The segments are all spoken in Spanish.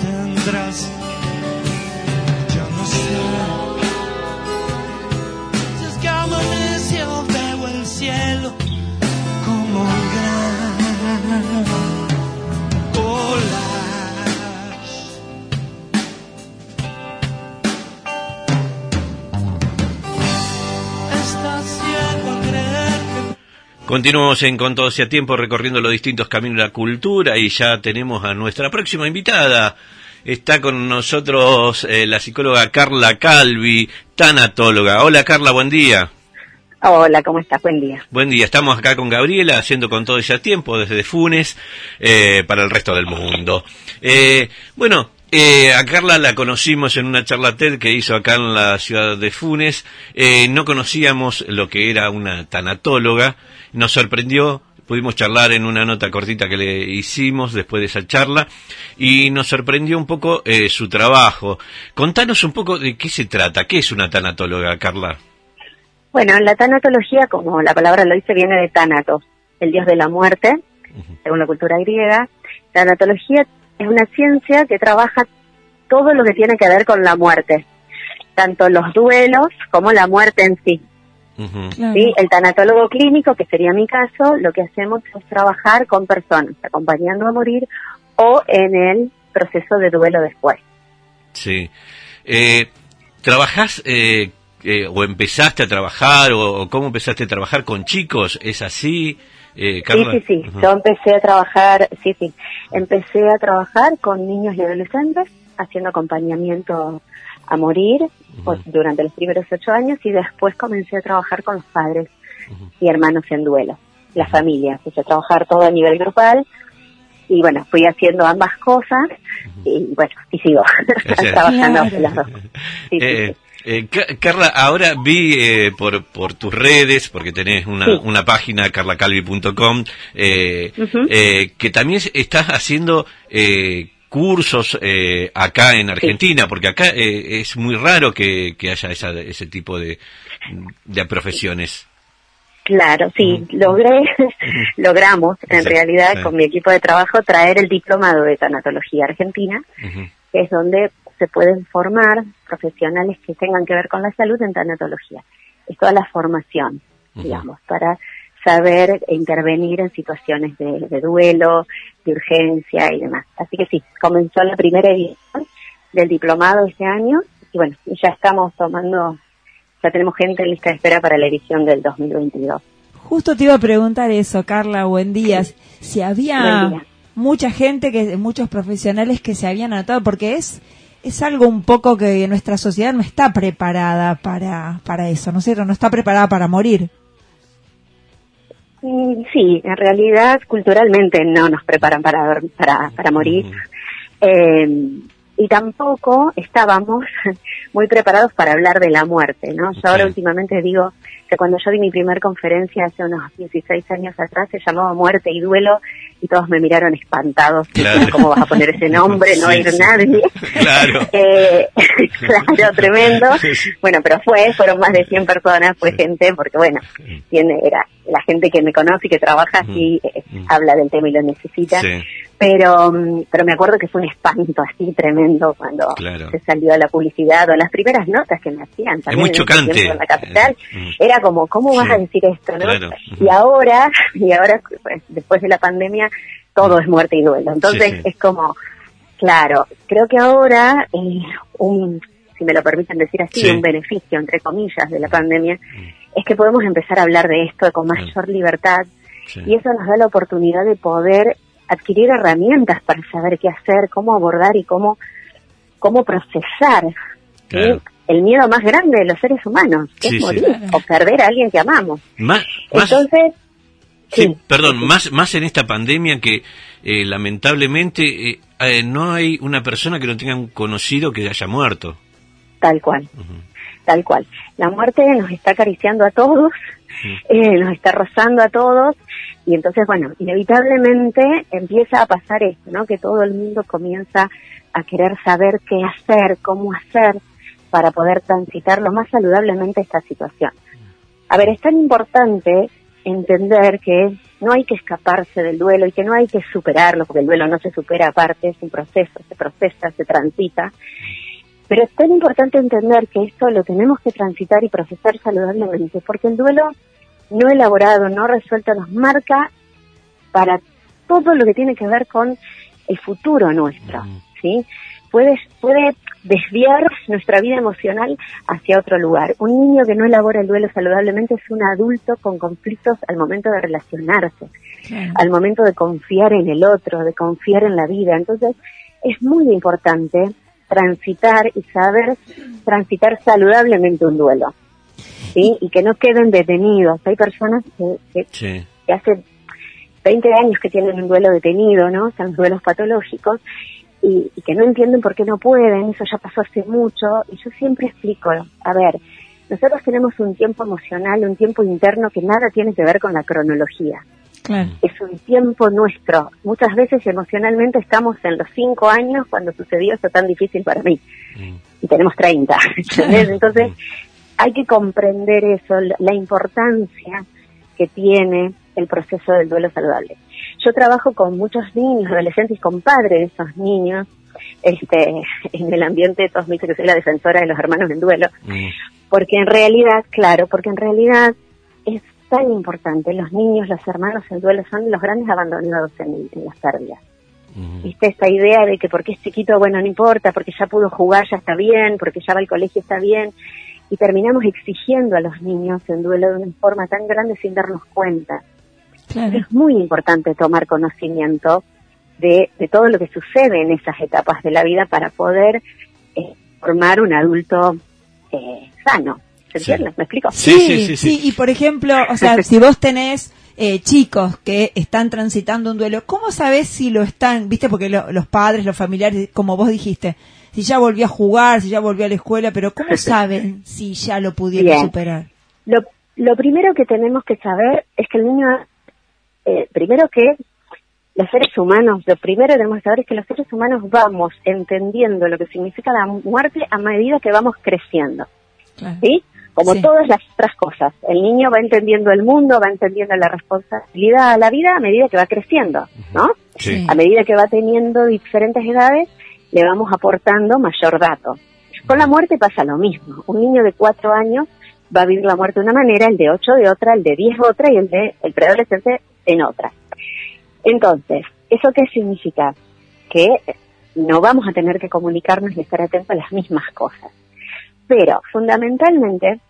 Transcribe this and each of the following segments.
tendrás. Yo no sé. Continuamos en Con todo a tiempo recorriendo los distintos caminos de la cultura y ya tenemos a nuestra próxima invitada. Está con nosotros eh, la psicóloga Carla Calvi, tanatóloga. Hola Carla, buen día. Hola, ¿cómo estás? Buen día. Buen día, estamos acá con Gabriela haciendo con todo a tiempo desde Funes eh, para el resto del mundo. Eh, bueno, eh, a Carla la conocimos en una charla TED que hizo acá en la ciudad de Funes. Eh, no conocíamos lo que era una tanatóloga. Nos sorprendió, pudimos charlar en una nota cortita que le hicimos después de esa charla y nos sorprendió un poco eh, su trabajo. Contanos un poco de qué se trata, qué es una tanatóloga, Carla. Bueno, la tanatología, como la palabra lo dice, viene de Tánatos, el dios de la muerte, según la cultura griega. Tanatología es una ciencia que trabaja todo lo que tiene que ver con la muerte, tanto los duelos como la muerte en sí. ¿Sí? El tanatólogo clínico, que sería mi caso, lo que hacemos es trabajar con personas, acompañando a morir o en el proceso de duelo después. Sí. Eh, ¿Trabajás eh, eh, o empezaste a trabajar o, o cómo empezaste a trabajar con chicos? ¿Es así, eh, Carla? Sí, sí, sí. Yo empecé a trabajar, sí, sí. Empecé a trabajar con niños y adolescentes, haciendo acompañamiento a morir pues, durante los primeros ocho años y después comencé a trabajar con los padres y hermanos en duelo, la familia. Empecé a trabajar todo a nivel grupal y bueno, fui haciendo ambas cosas y bueno, y sigo trabajando Claro. las dos. Sí, Eh, sí. eh, Ca- Carla, ahora vi eh, por, por tus redes, porque tenés una, Sí. una página, carlacalvi.com, eh, eh, que también estás haciendo eh, cursos eh, acá en Argentina, porque acá eh, es muy raro que, que haya esa, ese tipo de, de profesiones. Claro, sí, logré, logramos en Sí, realidad sí. con mi equipo de trabajo traer el diplomado de tanatología argentina, que es donde se pueden formar profesionales que tengan que ver con la salud en tanatología. Es toda la formación, digamos, para saber intervenir en situaciones de, de duelo, de urgencia y demás. Así que sí, comenzó la primera edición del diplomado este año y bueno, ya estamos tomando, ya tenemos gente en lista de espera para la edición del 2022. Justo te iba a preguntar eso, Carla, buen día. Si había día. mucha gente, que muchos profesionales que se habían anotado, porque es es algo un poco que nuestra sociedad no está preparada para, para eso, ¿no es cierto? No está preparada para morir. Sí, en realidad culturalmente no nos preparan para, para, para morir. Eh, y tampoco estábamos muy preparados para hablar de la muerte, ¿no? Yo ahora últimamente digo que cuando yo di mi primer conferencia hace unos 16 años atrás se llamaba Muerte y Duelo y todos me miraron espantados. Claro. ¿Cómo vas a poner ese nombre? No Sí, hay sí. nadie. Claro. Eh, claro, tremendo. Bueno, pero fue, fueron más de 100 personas, fue gente, porque bueno, tiene, era la gente que me conoce y que trabaja así, eh, habla del tema y lo necesita. Sí. Pero, mm, pero me acuerdo que fue un espanto así tremendo cuando Claro. se salió a la publicidad o las primeras notas que me hacían también muy en ese chocante. en la capital. Mm. Era como, ¿cómo vas a decir esto? ¿no? Claro. Y ahora, y ahora pues, después de la pandemia, todo es muerte y duelo. Entonces Sí, sí. es como, claro, creo que ahora eh, un, si me lo permiten decir así, Sí. un beneficio, entre comillas, de la pandemia, es que podemos empezar a hablar de esto con mayor libertad y eso nos da la oportunidad de poder adquirir herramientas para saber qué hacer, cómo abordar y cómo, cómo procesar el miedo más grande de los seres humanos, que Sí, es morir o perder a alguien que amamos. Más, más, Entonces, Sí, sí, perdón, más, más en esta pandemia que eh, lamentablemente eh, eh, no hay una persona que no tenga un conocido que haya muerto. Tal cual, tal cual. La muerte nos está acariciando a todos, eh, nos está rozando a todos, y entonces, bueno, inevitablemente empieza a pasar esto, ¿no? Que todo el mundo comienza a querer saber qué hacer, cómo hacer para poder transitar lo más saludablemente esta situación. A ver, es tan importante entender que no hay que escaparse del duelo y que no hay que superarlo, porque el duelo no se supera aparte, es un proceso, se procesa, se transita. Pero es tan importante entender que esto lo tenemos que transitar y procesar saludablemente, porque el duelo no elaborado, no resuelto, nos marca para todo lo que tiene que ver con el futuro nuestro, ¿sí? Puede, puede desviar nuestra vida emocional hacia otro lugar. Un niño que no elabora el duelo saludablemente es un adulto con conflictos al momento de relacionarse, al momento de confiar en el otro, de confiar en la vida. Entonces, es muy importante transitar y saber transitar saludablemente un duelo. ¿sí? Y que no queden detenidos. Hay personas que, que, Sí. que hace 20 años que tienen un duelo detenido, ¿no? Son duelos patológicos y, y que no entienden por qué no pueden, eso ya pasó hace mucho y yo siempre explico, a ver, nosotros tenemos un tiempo emocional, un tiempo interno que nada tiene que ver con la cronología. Claro. Es un tiempo nuestro. Muchas veces emocionalmente estamos en los cinco años cuando sucedió esto tan difícil para mí. Y tenemos 30. ¿entendés? Entonces, hay que comprender eso, la importancia que tiene el proceso del duelo saludable. Yo trabajo con muchos niños, adolescentes, con padres de esos niños, este, en el ambiente, todos me dicen que soy la defensora de los hermanos en duelo, Mm. porque en realidad, claro, porque en realidad es tan importante, los niños, los hermanos en duelo son los grandes abandonados en, en las pérdidas. ¿Viste? Esta idea de que porque es chiquito, bueno, no importa, porque ya pudo jugar, ya está bien, porque ya va al colegio, está bien. Y terminamos exigiendo a los niños en duelo de una forma tan grande sin darnos cuenta. Claro. Es muy importante tomar conocimiento de, de todo lo que sucede en esas etapas de la vida para poder eh, formar un adulto eh, sano. ¿Se Sí. ¿Me explico? Sí, sí, sí, sí. Y por ejemplo, o sea, si vos tenés eh, chicos que están transitando un duelo, ¿cómo sabés si lo están, viste, porque lo- los padres, los familiares, como vos dijiste, si ya volvió a jugar, si ya volvió a la escuela, pero ¿cómo saben si ya lo pudieron Bien. superar? Lo, lo primero que tenemos que saber es que el niño, eh, primero que los seres humanos, lo primero que tenemos que saber es que los seres humanos vamos entendiendo lo que significa la muerte a medida que vamos creciendo, Claro. ¿sí? Como Sí. todas las otras cosas. El niño va entendiendo el mundo, va entendiendo la responsabilidad a la vida a medida que va creciendo, ¿no? Sí. A medida que va teniendo diferentes edades, le vamos aportando mayor dato. Con la muerte pasa lo mismo. Un niño de cuatro años va a vivir la muerte de una manera, el de ocho de otra, el de diez otra y el de el preadolescente en otra. Entonces, ¿eso qué significa? Que no vamos a tener que comunicarnos y estar atentos a las mismas cosas. Pero, fundamentalmente,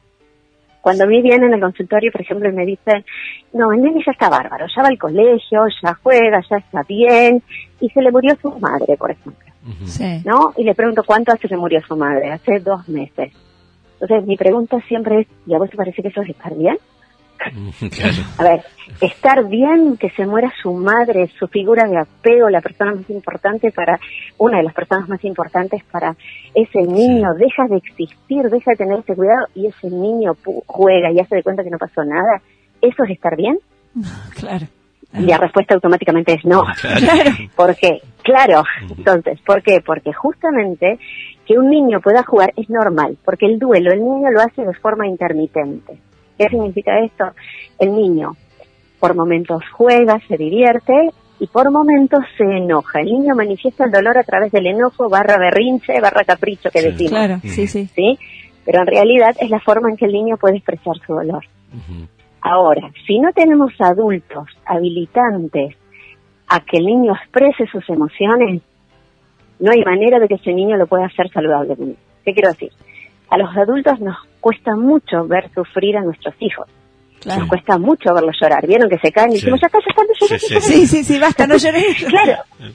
cuando a mí vienen al consultorio, por ejemplo, y me dicen, no, el nene ya está bárbaro, ya va al colegio, ya juega, ya está bien, y se le murió su madre, por ejemplo, Sí. ¿no? Y le pregunto, ¿cuánto hace que murió su madre? Hace dos meses. Entonces, mi pregunta siempre es, ¿y a vos te parece que eso es estar bien? Claro. A ver, estar bien que se muera su madre, su figura de apego, la persona más importante para, una de las personas más importantes para ese niño, deja de existir, deja de tener ese cuidado y ese niño pu- juega y hace de cuenta que no pasó nada. ¿Eso es estar bien? Claro. Y la respuesta automáticamente es no. Claro. ¿Por qué? Claro. Entonces, ¿por qué? Porque justamente que un niño pueda jugar es normal, porque el duelo el niño lo hace de forma intermitente. ¿Qué significa esto? El niño por momentos juega, se divierte y por momentos se enoja. El niño manifiesta el dolor a través del enojo, barra berrinche, barra capricho que Sí. decimos. Claro, sí, sí. ¿sí? Pero en realidad es la forma en que el niño puede expresar su dolor. Ahora, si no tenemos adultos habilitantes a que el niño exprese sus emociones, no hay manera de que ese niño lo pueda hacer saludablemente. ¿Qué quiero decir? A los adultos nos cuesta mucho ver sufrir a nuestros hijos. Claro. Nos cuesta mucho verlos llorar. ¿Vieron que se caen y Sí. decimos, ya está, ya está, no llores, Sí, sí, llores"? Sí, basta, no llores. Claro,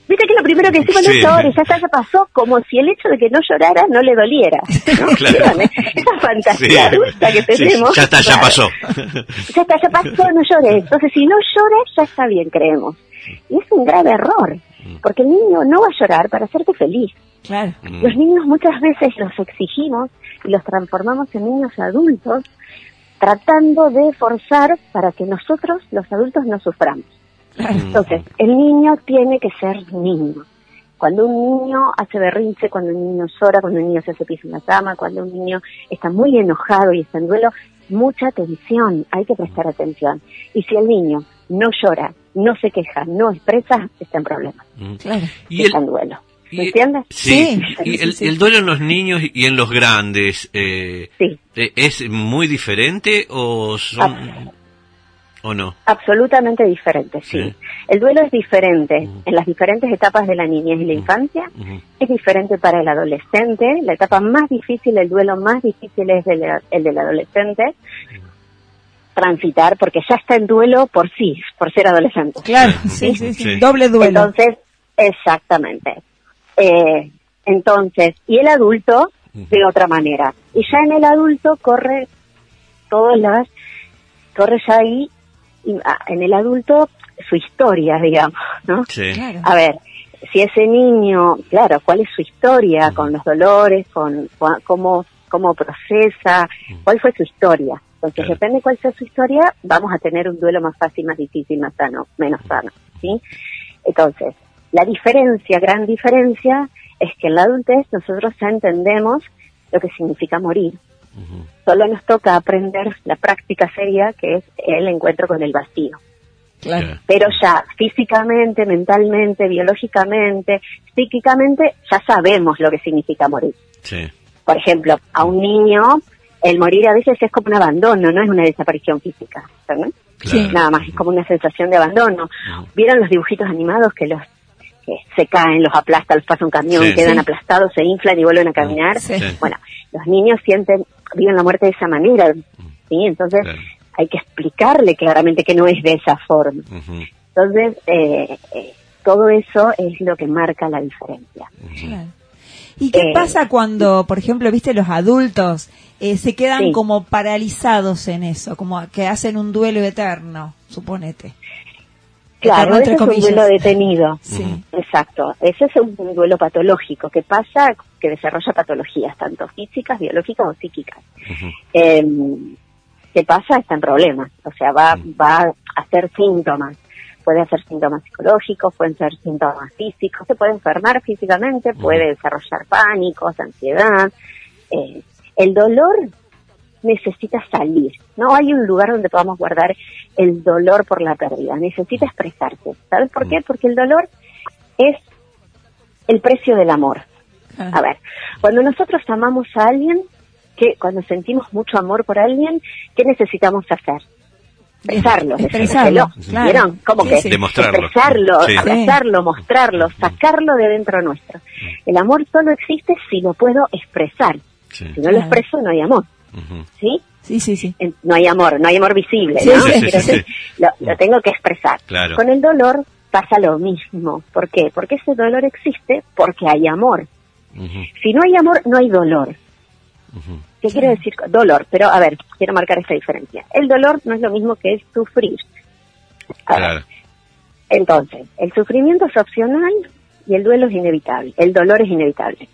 viste que lo primero que decimos Sí. no llores, ya está, ya pasó, como si el hecho de que no llorara no le doliera. ¿no? Claro. Esa fantasía adulta que Sí, tenemos. ya está, ya claro. pasó. Ya está, ya pasó, no llores. Entonces, si no llora, ya está bien, creemos. Y es un grave error, porque el niño no va a llorar para hacerte feliz. Claro. Mm. Los niños muchas veces los exigimos y los transformamos en niños adultos tratando de forzar para que nosotros, los adultos, no suframos. Entonces, el niño tiene que ser niño. Cuando un niño hace berrinche, cuando un niño llora, cuando un niño se hace pis en la cama, cuando un niño está muy enojado y está en duelo, mucha atención, hay que prestar atención. Y si el niño no llora, no se queja, no expresa, está en problemas, Mm. Claro. Y está el, en duelo. ¿Me y- entiendes? Sí, Sí. y el, duelo en los niños y en los grandes, eh, Sí. eh, ¿es muy diferente o son... o no? Absolutamente diferente, sí. Sí. El duelo es diferente en las diferentes etapas de la niñez y la infancia. Es diferente para el adolescente. La etapa más difícil, el duelo más difícil es el, el del adolescente. Transitar, porque ya está en duelo por sí, por ser adolescente. Claro, sí, sí. Sí. Doble duelo. Entonces, exactamente. Eh, entonces, y el adulto de otra manera. Y ya en el adulto corre todas las, corre ya ahí, y, ah, en el adulto su historia, digamos, ¿no? Sí. Claro. A ver, si ese niño, claro, cuál es su historia con los dolores, con cua- cómo, cómo procesa, cuál fue su historia. Entonces, Claro. depende cuál sea su historia, vamos a tener un duelo más fácil, más difícil, más sano, menos sano, ¿sí? Entonces, la diferencia, gran diferencia, es que en la adultez nosotros ya entendemos lo que significa morir. Solo nos toca aprender la práctica seria, que es el encuentro con el vacío Claro. Pero ya físicamente, mentalmente, biológicamente, psíquicamente, ya sabemos lo que significa morir. Sí. Por ejemplo, a un niño, el morir a veces es como un abandono, no es una desaparición física, ¿verdad? Claro. Nada más, es como una sensación de abandono. ¿Vieron los dibujitos animados que los que se caen, los aplasta, los pasa un camión, Sí. quedan Sí. aplastados, se inflan y vuelven a caminar? Sí. Bueno, los niños sienten, viven la muerte de esa manera, ¿sí? Entonces, Claro. hay que explicarle claramente que no es de esa forma. Entonces, eh, eh, todo eso es lo que marca la diferencia. Claro. ¿Y qué Eh, pasa cuando, por ejemplo, viste, los adultos eh, se quedan Sí. como paralizados en eso, como que hacen un duelo eterno, suponete? Claro, ese es un duelo detenido. Sí. Exacto, ese es un, duelo patológico que pasa, que desarrolla patologías, tanto físicas, biológicas o psíquicas. Ujú. Eh, ¿Qué pasa? Está en problemas, o sea, va, va a hacer síntomas. Puede hacer síntomas psicológicos, pueden ser síntomas físicos, se puede enfermar físicamente, puede desarrollar pánicos, ansiedad. Eh, el dolor necesita salir. No hay un lugar donde podamos guardar el dolor por la pérdida. Necesita expresarse. ¿Sabes por qué? Porque el dolor es el precio del amor. A ver, cuando nosotros amamos a alguien, que cuando sentimos mucho amor por alguien, ¿qué necesitamos hacer? Expresarlo, Expresarlo, decírselo. claro. ¿Vieron? Como Sí, que sí. Demostrarlo. expresarlo, Sí. abrazarlo, mostrarlo, sacarlo de dentro nuestro. El amor solo existe si lo puedo expresar. Sí. Si no lo expreso, no hay amor. ¿Sí? Sí, sí, sí. No hay amor, no hay amor visible. Lo, lo tengo que expresar. Claro. Con el dolor pasa lo mismo. ¿Por qué? Porque ese dolor existe porque hay amor. Si no hay amor, no hay dolor. ¿Qué quiere decir dolor? Pero a ver, quiero marcar esta diferencia. El dolor no es lo mismo que es sufrir. A ver, Claro. Entonces, el sufrimiento es opcional y el duelo es inevitable. El dolor es inevitable.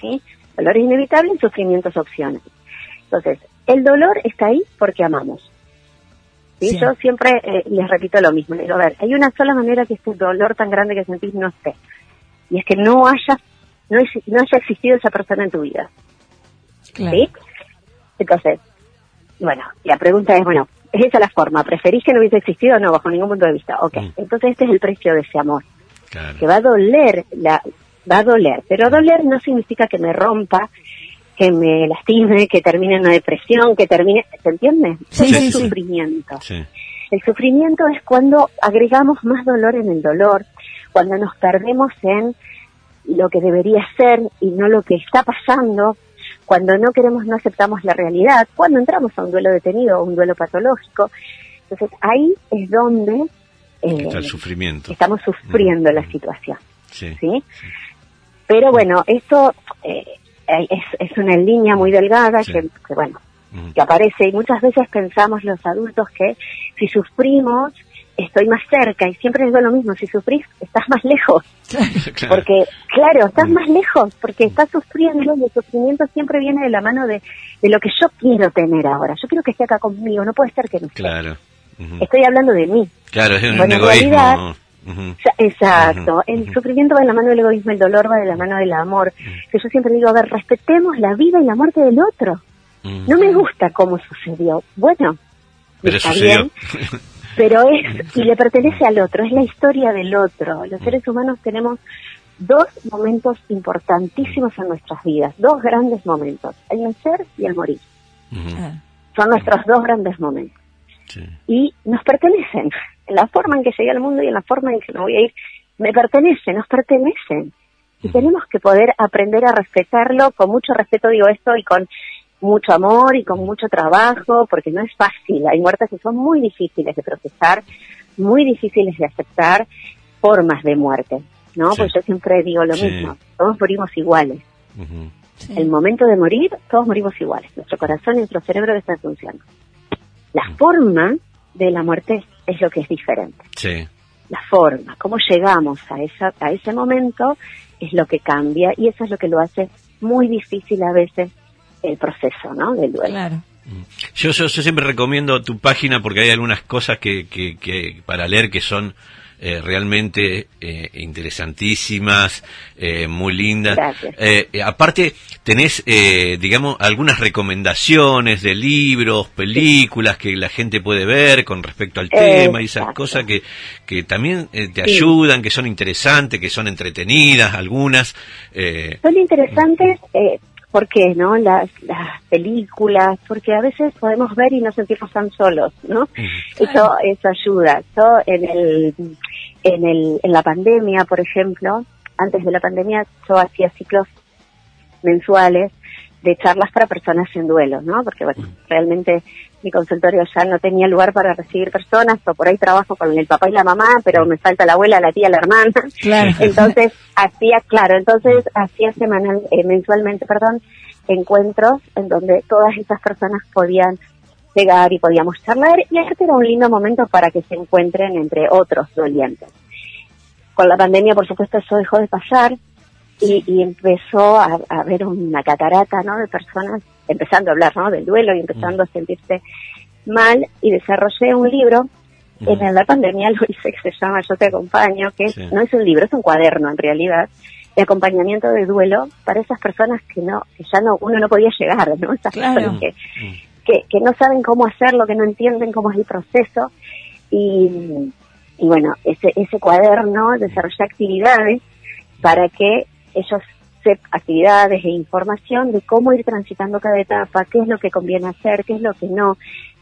¿Sí? El dolor es inevitable, el sufrimiento es opcional. Entonces, el dolor está ahí porque amamos. Sí. Yo siempre eh, les repito lo mismo. Digo, a ver, hay una sola manera que este dolor tan grande que sentís no esté. Y es que no haya, no, es- no haya existido esa persona en tu vida. Claro. ¿Sí? Entonces, bueno, la pregunta es, bueno, ¿es esa la forma? ¿Preferís que no hubiese existido? No, bajo ningún punto de vista. Ok, Mm. entonces este es el precio de ese amor. Claro. Que va a doler, la, va a doler, pero doler no significa que me rompa, que me lastime, que termine en una depresión, que termine, ¿se entiende? Sí, es sí. sufrimiento. Sí. El sufrimiento es cuando agregamos más dolor en el dolor, cuando nos perdemos en lo que debería ser y no lo que está pasando, cuando no queremos, no aceptamos la realidad, cuando entramos a un duelo detenido o un duelo patológico. Entonces ahí es donde eh, Está el sufrimiento. estamos sufriendo la Mm. situación. Sí. ¿sí? Pero bueno, esto eh, es, es una línea muy delgada Sí. que, que, bueno, que aparece y muchas veces pensamos los adultos que si sufrimos estoy más cerca y siempre digo lo mismo, si sufrís estás más lejos, Claro. porque claro, estás más lejos, porque estás sufriendo y el sufrimiento siempre viene de la mano de, de lo que yo quiero tener ahora, yo quiero que esté acá conmigo, no puede ser que no esté. Claro. Estoy hablando de mí. Claro, es un Bueno, en egoísmo. realidad, Exacto, el sufrimiento va de la mano del egoísmo, el dolor va de la mano del amor. Que yo siempre digo, a ver, respetemos la vida y la muerte del otro. No me gusta cómo sucedió. Bueno, Pero está sucedió. bien, pero es y le pertenece al otro, es la historia del otro. Los seres humanos tenemos dos momentos importantísimos en nuestras vidas, dos grandes momentos, el nacer y el morir. Ah. Son nuestros dos grandes momentos Sí. y nos pertenecen. En la forma en que llegué al mundo y en la forma en que me voy a ir, me pertenecen, nos pertenecen. Y tenemos que poder aprender a respetarlo, con mucho respeto digo esto, y con mucho amor y con mucho trabajo, porque no es fácil. Hay muertes que son muy difíciles de procesar, muy difíciles de aceptar, formas de muerte, ¿no? Sí. Pues yo siempre digo lo Sí. mismo, todos morimos iguales. Sí. El momento de morir, todos morimos iguales. Nuestro corazón y nuestro cerebro están funcionando. La forma de la muerte es lo que es diferente. Sí. La forma, cómo llegamos a, esa, a ese momento es lo que cambia y eso es lo que lo hace muy difícil a veces el proceso, ¿no? Del duelo. Claro. Yo, yo, yo siempre recomiendo tu página porque hay algunas cosas que, que, que para leer que son eh, realmente eh, interesantísimas, eh, muy lindas. Eh, aparte, tenés, eh, digamos, algunas recomendaciones de libros, películas que la gente puede ver con respecto al tema y esas cosas que, que también eh, te Sí. ayudan, que son interesantes, que son entretenidas, algunas. Eh, Son interesantes, eh, ¿por qué, no? Las, las películas, porque a veces podemos ver y no sentirnos tan solos, ¿no? Eso, eso ayuda. Yo en el, en el, en la pandemia, por ejemplo, antes de la pandemia, yo hacía ciclos mensuales de charlas para personas en duelo, ¿no? Porque, bueno, realmente mi consultorio ya no tenía lugar para recibir personas, o por ahí trabajo con el papá y la mamá, pero me falta la abuela, la tía, la hermana. Claro. Entonces, hacía, claro, entonces hacía semanal, eh, mensualmente, perdón, encuentros en donde todas esas personas podían llegar y podíamos charlar, y este era un lindo momento para que se encuentren entre otros dolientes. Con la pandemia, por supuesto, eso dejó de pasar, y, y empezó a, a haber una catarata ¿no? de personas empezando a hablar ¿no? del duelo y empezando a sentirse mal y desarrollé un libro en la pandemia lo hice que se llama Yo te acompaño que Sí. no es un libro es un cuaderno en realidad de acompañamiento de duelo para esas personas que no que ya no uno no podía llegar no esas Claro. personas que, que que no saben cómo hacerlo que no entienden cómo es el proceso y y bueno, ese, ese cuaderno desarrolla actividades para que ellos sepan actividades e información de cómo ir transitando cada etapa, qué es lo que conviene hacer, qué es lo que no,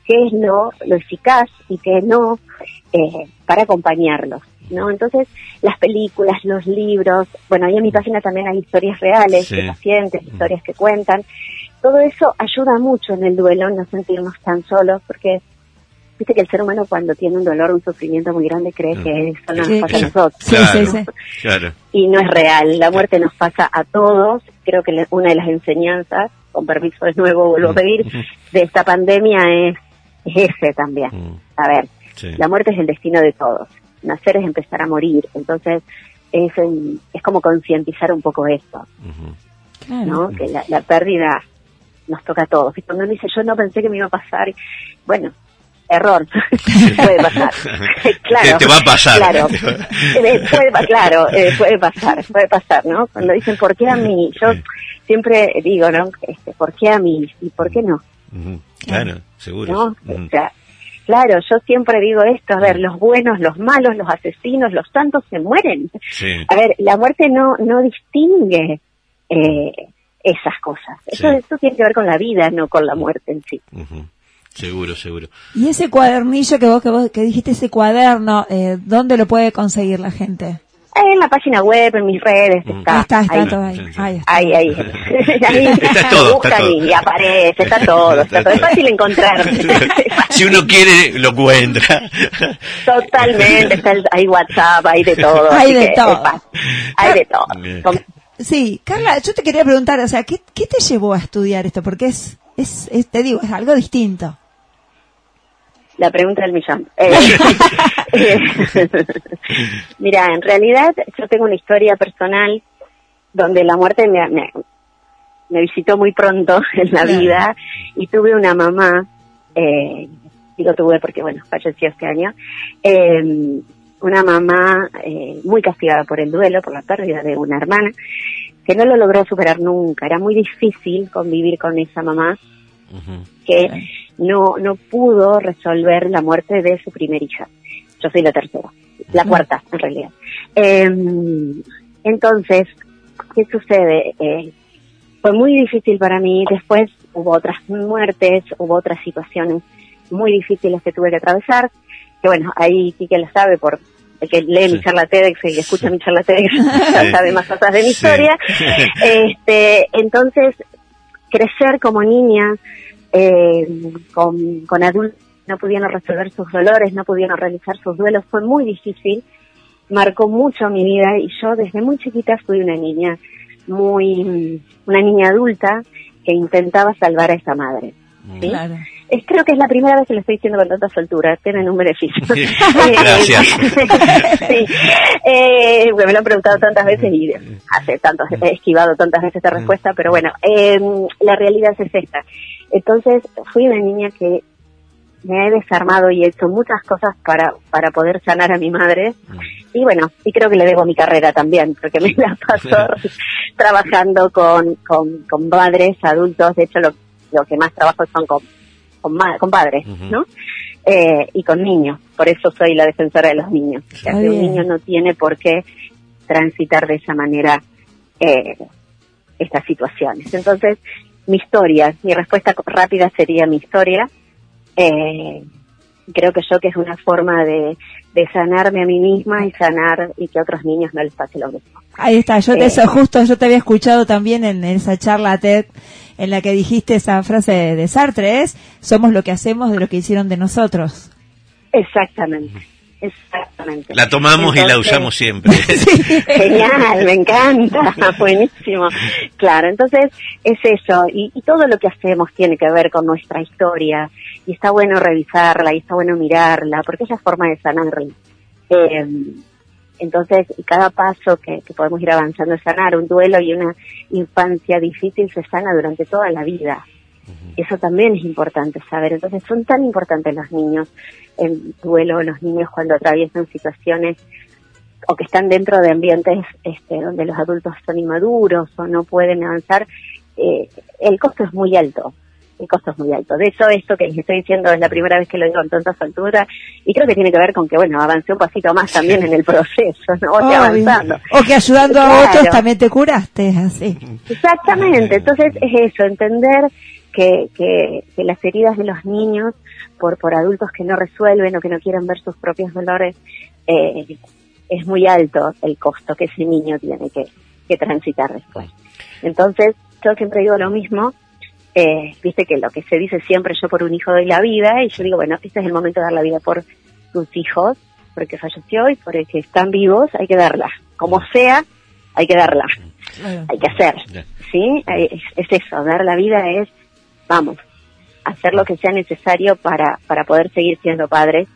qué es lo, lo eficaz y qué no, eh, para acompañarlos. ¿no? Entonces, las películas, los libros, bueno, ahí en mi página también hay historias reales Sí. de pacientes, historias que cuentan. Todo eso ayuda mucho en el duelo, no sentirnos tan solos, porque viste que el ser humano cuando tiene un dolor, un sufrimiento muy grande, cree que eso Sí, nos pasa a nosotros. Sí, claro, sí, sí. claro. Y no es real, la muerte nos pasa a todos. Creo que una de las enseñanzas, con permiso de nuevo vuelvo a pedir, de esta pandemia es, es ese también. Mm, A ver, sí. la muerte es el destino de todos. Nacer es empezar a morir. Entonces, es, en- es como concientizar un poco esto. Claro. ¿no? Que la, la pérdida nos toca a todos. Y cuando uno dice, yo no pensé que me iba a pasar, bueno, error, puede pasar. claro, Te- te va a pasar. Claro, Eh, puede, claro, eh, puede pasar, puede pasar, ¿no? Cuando dicen, ¿por qué a mí? Yo siempre digo, ¿no? Este, ¿Por qué a mí? ¿Y por qué no? Claro, seguro. ¿no? Ujú. O sea, claro, yo siempre digo esto, a ver, los buenos, los malos, los asesinos, los santos se mueren. Sí. A ver, la muerte no, no distingue eh, esas cosas. Eso, Sí. eso tiene que ver con la vida, no con la muerte en sí. Seguro, seguro. Y ese cuadernillo que vos que, vos, que dijiste, ese cuaderno, eh, ¿dónde lo puede conseguir la gente? En la página web, en mis redes, Mm. está. ahí está, está ahí. todo ahí. Sí, sí. Ahí está. Ahí, ahí. ahí Está todo, está todo. Y, aparece, está todo, está todo. Es fácil encontrar. si uno quiere, lo encuentra. Totalmente, está el- hay WhatsApp, hay de todo. Hay de todo. Hay de todo. Con- Sí, Carla, yo te quería preguntar, o sea, ¿qué, qué te llevó a estudiar esto? Porque es, es, es- te digo, es algo distinto. La pregunta del millón. Eh, mira, en realidad yo tengo una historia personal donde la muerte me, me, me visitó muy pronto en la Claro. vida y tuve una mamá, eh, digo tuve porque bueno, falleció este año, eh, una mamá eh, muy castigada por el duelo, por la pérdida de una hermana, que no lo logró superar nunca. Era muy difícil convivir con esa mamá que no, no pudo resolver la muerte de su primer hija. Yo soy la tercera, la cuarta en realidad. Eh, entonces, ¿qué sucede? Eh, fue muy difícil para mí, después hubo otras muertes, hubo otras situaciones muy difíciles que tuve que atravesar, que bueno, ahí sí que lo sabe por el que lee mi charla TEDx y escucha mi charla TEDx ya Sí. sabe más cosas de mi Sí. historia. Este, entonces, crecer como niña eh, con, con adultos no pudiendo resolver sus dolores, no pudiendo realizar sus duelos, fue muy difícil, marcó mucho mi vida y yo desde muy chiquita fui una niña muy, una niña adulta que intentaba salvar a esa madre. ¿sí? Claro. Es, creo que es la primera vez que lo estoy diciendo con tanta soltura, tienen un beneficio. Gracias. sí. Eh, me lo han preguntado tantas veces y hace tantos, he esquivado tantas veces esta respuesta, pero bueno, eh, la realidad es esta. Entonces, fui una niña que me he desarmado y he hecho muchas cosas para, para poder sanar a mi madre. Y bueno, y creo que le debo mi carrera también, porque me la paso trabajando con, con, con padres, adultos. De hecho, lo, lo que más trabajo son con, con, ma- con padres. ¿no? Eh, y con niños. Por eso soy la defensora de los niños. O sea, que un niño no tiene por qué transitar de esa manera eh, estas situaciones. Entonces, mi historia, mi respuesta rápida sería mi historia. Eh, creo que yo que es una forma de, de sanarme a mí misma y sanar y que a otros niños no les pase lo mismo. Ahí está, yo te, Eh. eso justo yo te había escuchado también en esa charla TED en la que dijiste esa frase de, de Sartre, es, somos lo que hacemos de lo que hicieron de nosotros. Exactamente, exactamente. La tomamos y la usamos siempre. Genial, me encanta, buenísimo. Claro, entonces es eso, y, y todo lo que hacemos tiene que ver con nuestra historia, y está bueno revisarla, y está bueno mirarla, porque es la forma de sanarla. Eh, entonces, y cada paso que, que podemos ir avanzando es sanar un duelo y una infancia difícil se sana durante toda la vida. Eso también es importante saber. Entonces, son tan importantes los niños en duelo, los niños cuando atraviesan situaciones o que están dentro de ambientes este, donde los adultos son inmaduros o no pueden avanzar, eh, el costo es muy alto. El costo es muy alto. De hecho, esto que les estoy diciendo es la primera vez que lo digo con tanta soltura y creo que tiene que ver con que, bueno, avancé un pasito más también en el proceso, ¿no? O sea, avanzando. O que ayudando a otros también te curaste, así. Exactamente, entonces es eso, entender que, que, que las heridas de los niños por, por adultos que no resuelven o que no quieren ver sus propios dolores, eh, es muy alto el costo que ese niño tiene que, que transitar después. Entonces, yo siempre digo lo mismo, eh, viste que lo que se dice siempre, yo por un hijo doy la vida, y yo digo, bueno, este es el momento de dar la vida por tus hijos, porque falleció y por el que están vivos, hay que darla. Como sea, hay que darla hay que hacer. ¿sí? Eh, Es, es eso, dar la vida es, vamos, hacer lo que sea necesario para, para poder seguir siendo padres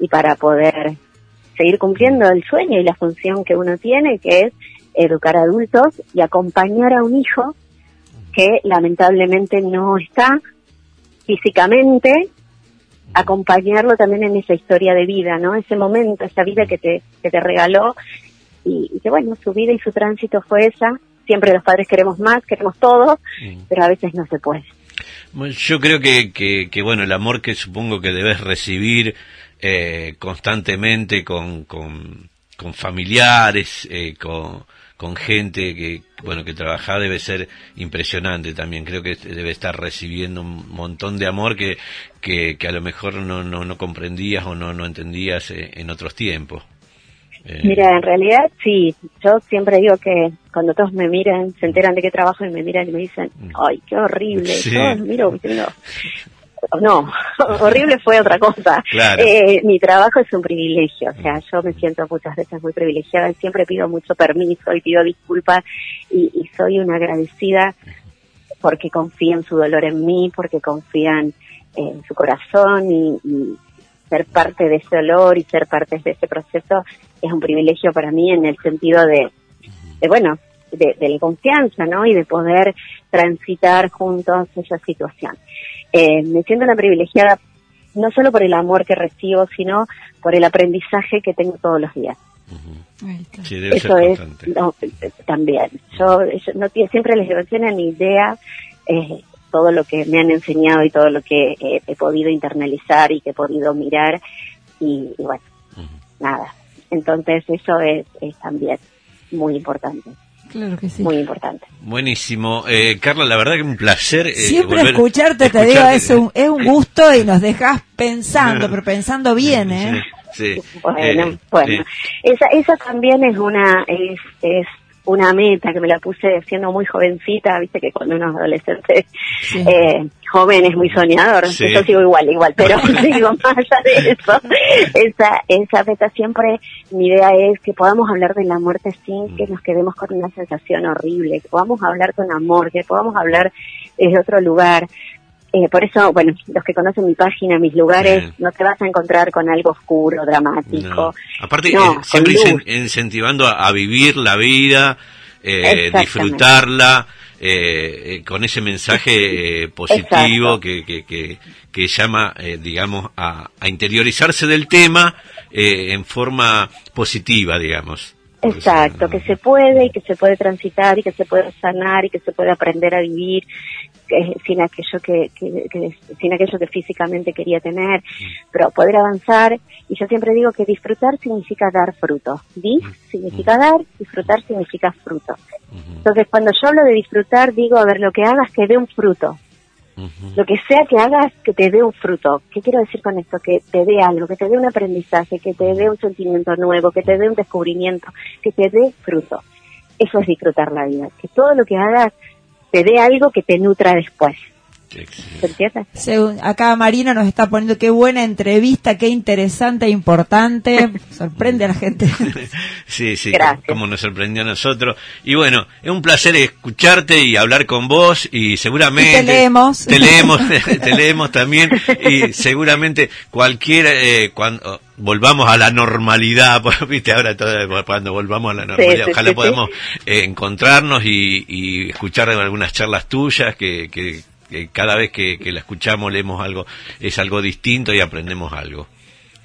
y para poder seguir cumpliendo el sueño y la función que uno tiene, que es educar adultos y acompañar a un hijo que lamentablemente no está físicamente, acompañarlo también en esa historia de vida, ¿no? Ese momento, esa vida que te, que te regaló y, y que bueno, su vida y su tránsito fue esa. Siempre los padres queremos más, queremos todo, Mm. pero a veces no se puede. Yo creo que, que, que, bueno, el amor que supongo que debes recibir eh, constantemente con, con, con familiares, eh, con, con gente que, bueno, que trabaja debe ser impresionante también. Creo que debe estar recibiendo un montón de amor que, que, que a lo mejor no, no, no comprendías o no, no entendías eh, en otros tiempos. Eh, Mira, en realidad sí, yo siempre digo que cuando todos me miran, se enteran de que trabajo y me miran y me dicen, ay, qué horrible, Sí. yo los miro diciendo, no, horrible fue otra cosa. Claro. Eh, mi trabajo es un privilegio, o sea, yo me siento muchas veces muy privilegiada y siempre pido mucho permiso y pido disculpas y, y soy una agradecida porque confían su dolor en mí, porque confían en su corazón y, y, ser parte de ese olor y ser parte de ese proceso es un privilegio para mí en el sentido de, de bueno, de, de la confianza, ¿no? Y de poder transitar juntos esa situación. Eh, me siento una privilegiada no solo por el amor que recibo, sino por el aprendizaje que tengo todos los días. Sí, debe Eso ser es no, también. Yo, yo no tiene- siempre les emociona mi idea, eh, todo lo que me han enseñado y todo lo que eh, he podido internalizar y que he podido mirar y, y bueno, nada. Entonces eso es, es también muy importante, Claro que sí. muy importante. Buenísimo. Eh, Carla, la verdad que un placer. eh, Siempre volver- escucharte, te digo, es un, es un gusto y nos dejas pensando, pero pensando bien, ¿eh? Sí, sí. Bueno, Eh, bueno, esa, esa también es una, es, es una meta que me la puse siendo muy jovencita, viste que cuando uno es adolescente Sí. eh, joven es muy soñador, Sí. yo sigo igual, igual, pero digo, más allá de eso, esa, esa meta siempre, mi idea es que podamos hablar de la muerte sin que nos quedemos con una sensación horrible, que podamos hablar con amor, que podamos hablar desde otro lugar. Eh, por eso, bueno, los que conocen mi página, mis lugares, Bien. no te vas a encontrar con algo oscuro, dramático. No. Aparte, No, eh, siempre luz. incentivando a, a vivir la vida, eh, disfrutarla, eh, con ese mensaje positivo que, que, que, que llama, eh, digamos, a, a interiorizarse del tema eh, en forma positiva, digamos. Exacto, que se puede y que se puede transitar y que se puede sanar y que se puede aprender a vivir eh, sin aquello que, que- que- sin aquello que físicamente quería tener, pero poder avanzar y yo siempre digo que disfrutar significa dar fruto, dis significa dar, disfrutar significa fruto. Entonces cuando yo hablo de disfrutar digo a ver lo que hagas que dé un fruto, lo que sea que hagas que te dé un fruto. ¿Qué quiero decir con esto? Que te dé algo, que te dé un aprendizaje, que te dé un sentimiento nuevo, que te dé un descubrimiento, que te dé fruto. Eso es disfrutar la vida. Que todo lo que hagas te dé algo que te nutra después. ¿Se entiende? Según- acá Marina nos está poniendo qué buena entrevista, qué interesante e importante. Sorprende a la gente. Sí, sí, Gracias. como nos sorprendió a nosotros. Y bueno, es un placer escucharte y hablar con vos y seguramente... Y te leemos. Te leemos, te leemos también y seguramente cualquier... Eh, cuando volvamos a la normalidad, viste, ahora todo, cuando volvamos a la normalidad, sí, ojalá sí, podamos eh, encontrarnos y, y escuchar algunas charlas tuyas que... que que cada vez que, que la escuchamos leemos algo es algo distinto y aprendemos algo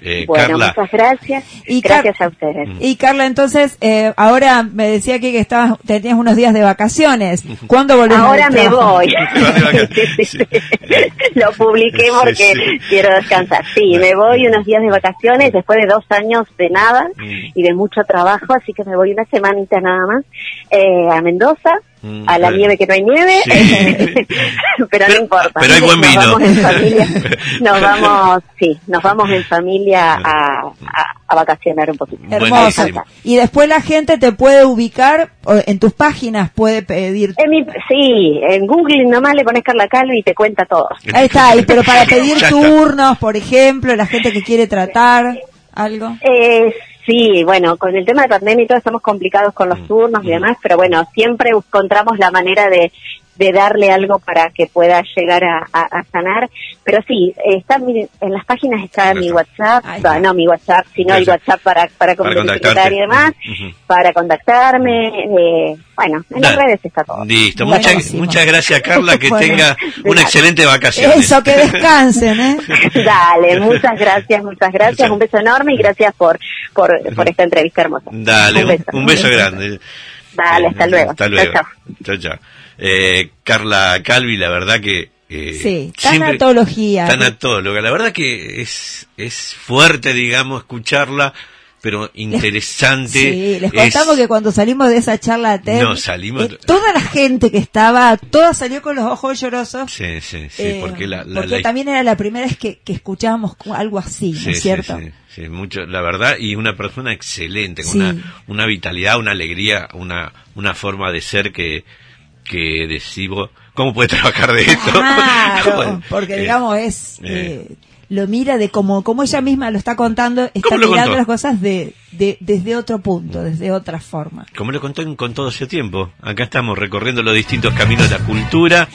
eh, bueno, Carla muchas gracias. Y gracias Car- a ustedes. Y Carla, entonces, eh, ahora me decía aquí que estabas, tenías unos días de vacaciones. ¿Cuándo volvés Ahora me trabajo? voy. Sí, sí, sí. Lo publiqué porque sí. quiero descansar. Sí, me voy unos días de vacaciones después de dos años de nada Mm. y de mucho trabajo, así que me voy una semanita nada más eh, a Mendoza, Mm, a la nieve que no hay nieve, Sí. pero, Pero- no importa. pero hay buen nos vino. Vamos en familia, nos vamos, sí, nos vamos en familia a, a, a vacacionar un poquito. Hermoso. Y después la gente te puede ubicar o en tus páginas, puede pedir. En mi, sí, en Google nomás le pones Carla Calvi y te cuenta todo. Ahí está, ahí, pero para pedir turnos, por ejemplo, la gente que quiere tratar algo. Eh, sí, bueno, con el tema de pandemia y todo estamos complicados con los Mm. turnos y demás, pero bueno, siempre encontramos la manera de, de darle algo para que pueda llegar a, a- a sanar. Pero sí, eh, está mi- en las páginas está mi. WhatsApp, no mi WhatsApp, sino el. WhatsApp para, para Para y demás, para contactarme, eh, bueno, en las redes está todo. Listo, muchas, muchas gracias Carla, que Bueno. tenga una excelente vacaciones. Eso, que descansen, ¿eh? Dale, muchas gracias, muchas gracias, un beso enorme y gracias por, por, por esta entrevista hermosa. Dale, un Un beso. un beso grande. Dale, Eh, hasta luego. Hasta luego. Chao, Chao, chao. Eh, Carla Calvi, la verdad que... eh, Sí, tanatología. Tanatóloga. La verdad que es, es fuerte, digamos, escucharla, pero interesante. Sí, les Es- contamos que cuando salimos de esa charla TED, No, salimos- eh, toda la gente que estaba, toda salió con los ojos llorosos. Sí, sí, sí, eh, porque la... la- porque la- también era la primera vez que, que escuchábamos algo así, ¿no es cierto? Sí, sí, mucho, la verdad, y una persona excelente, con una, una vitalidad, una alegría, una, una forma de ser que, que decimos, ¿cómo puede trabajar de esto? Porque Eh, digamos es... eh. eh, lo mira de como, como ella misma lo está contando, está ¿Cómo lo mirando las cosas de, de, desde otro punto, desde otra forma. Como lo contó con todo ese tiempo, acá estamos recorriendo los distintos caminos de la cultura.